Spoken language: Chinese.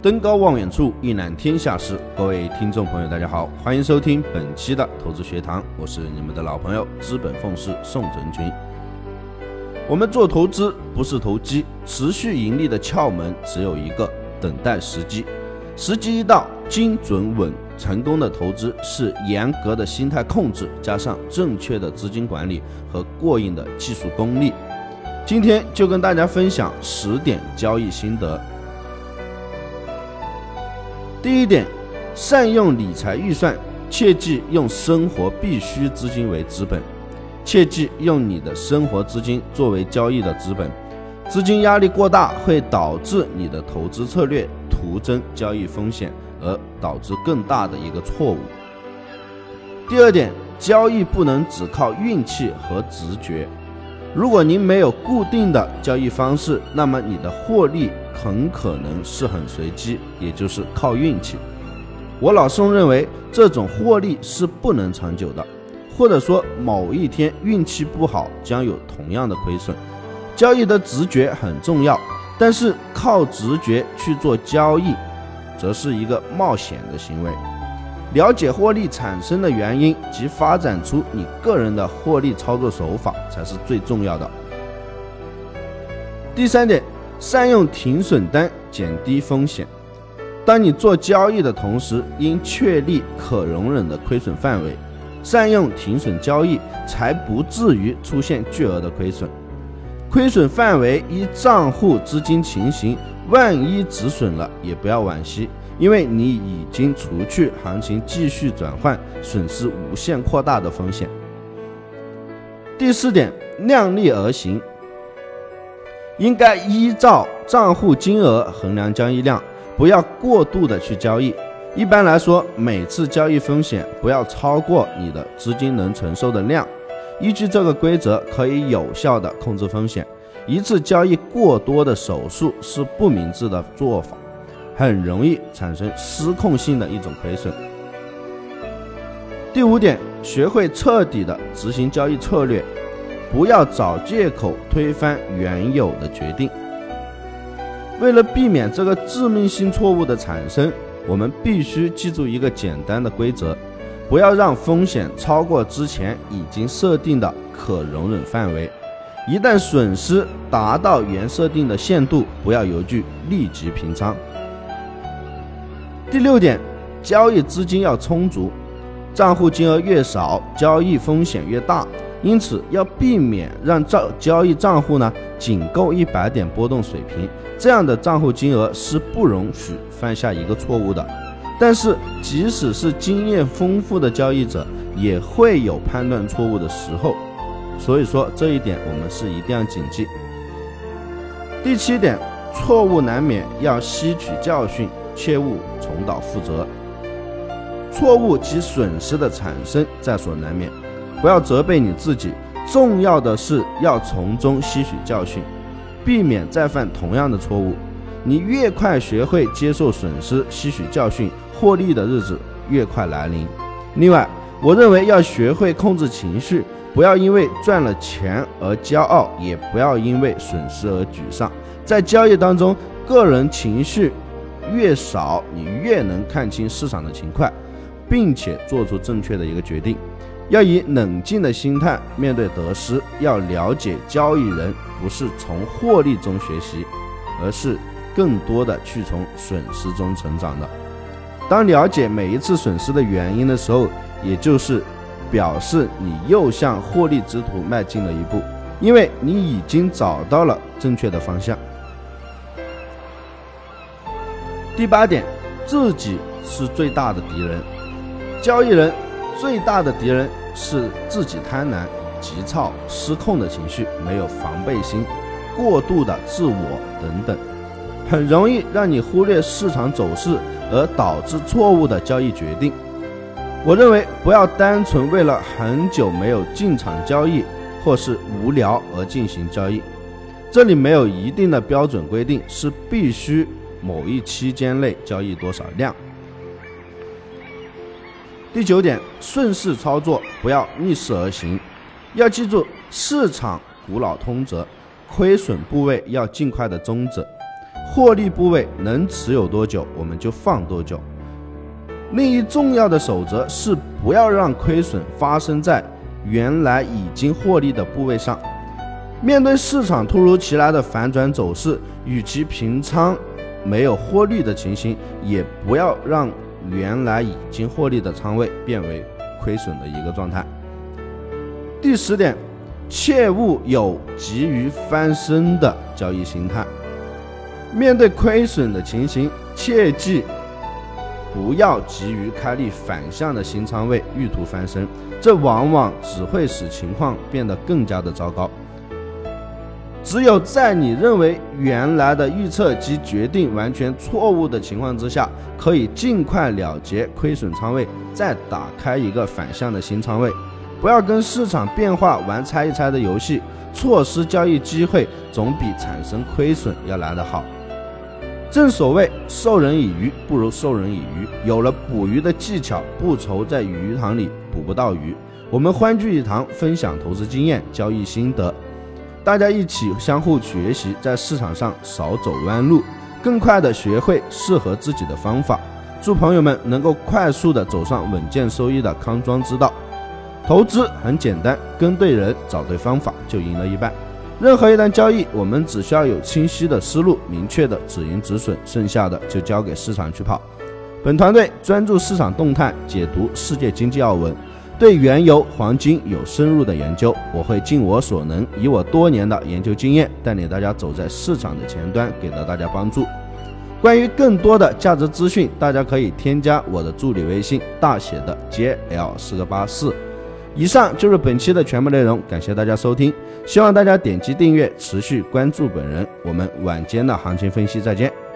登高望远处，一览天下事。各位听众朋友，大家好，欢迎收听本期的投资学堂，我是你们的老朋友资本奉师宋成军。我们做投资不是投机，持续盈利的窍门只有一个：等待时机。时机一到，精准稳。成功的投资是严格的心态控制，加上正确的资金管理和过硬的技术功力。今天就跟大家分享十点交易心得。第一点，善用理财预算，切记用生活必需资金为资本，切记用你的生活资金作为交易的资本。资金压力过大会导致你的投资策略徒增交易风险。而导致更大的一个错误。第二点，交易不能只靠运气和直觉。如果您没有固定的交易方式，那么你的获利很可能是很随机，也就是靠运气。我老宋认为，这种获利是不能长久的，或者说某一天运气不好，将有同样的亏损。交易的直觉很重要，但是靠直觉去做交易。则是一个冒险的行为。了解获利产生的原因及发展出你个人的获利操作手法才是最重要的。第三点，善用停损单，减低风险。当你做交易的同时，应确立可容忍的亏损范围，善用停损交易，才不至于出现巨额的亏损。亏损范围依账户资金情形。万一止损了，也不要惋惜，因为你已经除去行情继续转换损失无限扩大的风险。第四点，量力而行，应该依照账户金额衡量交易量，不要过度的去交易。一般来说，每次交易风险不要超过你的资金能承受的量。依据这个规则，可以有效的控制风险。一次交易过多的手术是不明智的做法，很容易产生失控性的一种亏损。第五点，学会彻底的执行交易策略，不要找借口推翻原有的决定。为了避免这个致命性错误的产生，我们必须记住一个简单的规则：不要让风险超过之前已经设定的可容忍范围。一旦损失达到原设定的限度，不要犹豫，立即平仓。第六点，交易资金要充足，账户金额越少，交易风险越大，因此要避免让账交易账户呢仅够一百点波动水平，这样的账户金额是不容许犯下一个错误的。但是，即使是经验丰富的交易者，也会有判断错误的时候。所以说这一点我们是一定要谨记。第七点，错误难免，要吸取教训，切勿重蹈覆辙。错误及损失的产生在所难免，不要责备你自己。重要的是要从中吸取教训，避免再犯同样的错误。你越快学会接受损失，吸取教训，获利的日子越快来临。另外，我认为要学会控制情绪。不要因为赚了钱而骄傲，也不要因为损失而沮丧。在交易当中，个人情绪越少，你越能看清市场的情况，并且做出正确的一个决定。要以冷静的心态面对得失。要了解，交易人不是从获利中学习，而是更多的去从损失中成长的。当了解每一次损失的原因的时候，也就是。表示你又向获利之途迈进了一步，因为你已经找到了正确的方向。第八点，自己是最大的敌人。交易人最大的敌人是自己贪婪、急躁、失控的情绪，没有防备心，过度的自我等等，很容易让你忽略市场走势，而导致错误的交易决定。我认为不要单纯为了很久没有进场交易或是无聊而进行交易，这里没有一定的标准规定是必须某一期间内交易多少量。第九点，顺势操作，不要逆势而行。要记住，市场古老通则，亏损部位要尽快的终止，获利部位能持有多久，我们就放多久。另一重要的守则是不要让亏损发生在原来已经获利的部位上。面对市场突如其来的反转走势，与其平仓没有获利的情形，也不要让原来已经获利的仓位变为亏损的一个状态。第十点，切勿有急于翻身的交易心态。面对亏损的情形，切记不要急于开立反向的新仓位，欲图翻身，这往往只会使情况变得更加的糟糕。只有在你认为原来的预测及决定完全错误的情况之下，可以尽快了结亏损仓位，再打开一个反向的新仓位。不要跟市场变化玩猜一猜的游戏，错失交易机会总比产生亏损要来得好。正所谓授人以鱼不如授人以渔，有了捕鱼的技巧，不愁在鱼塘里捕不到鱼。我们欢聚一堂，分享投资经验、交易心得。大家一起相互学习，在市场上少走弯路，更快的学会适合自己的方法。祝朋友们能够快速的走上稳健收益的康庄之道。投资很简单，跟对人，找对方法，就赢了一半。任何一单交易，我们只需要有清晰的思路，明确的止盈止损，剩下的就交给市场去跑。本团队专注市场动态，解读世界经济要闻。对原油、黄金有深入的研究，我会尽我所能，以我多年的研究经验，带领大家走在市场的前端，给到大家帮助。关于更多的价值资讯，大家可以添加我的助理微信，大写的 JL 四个八四。以上就是本期的全部内容，感谢大家收听，希望大家点击订阅，持续关注本人。我们晚间的行情分析再见。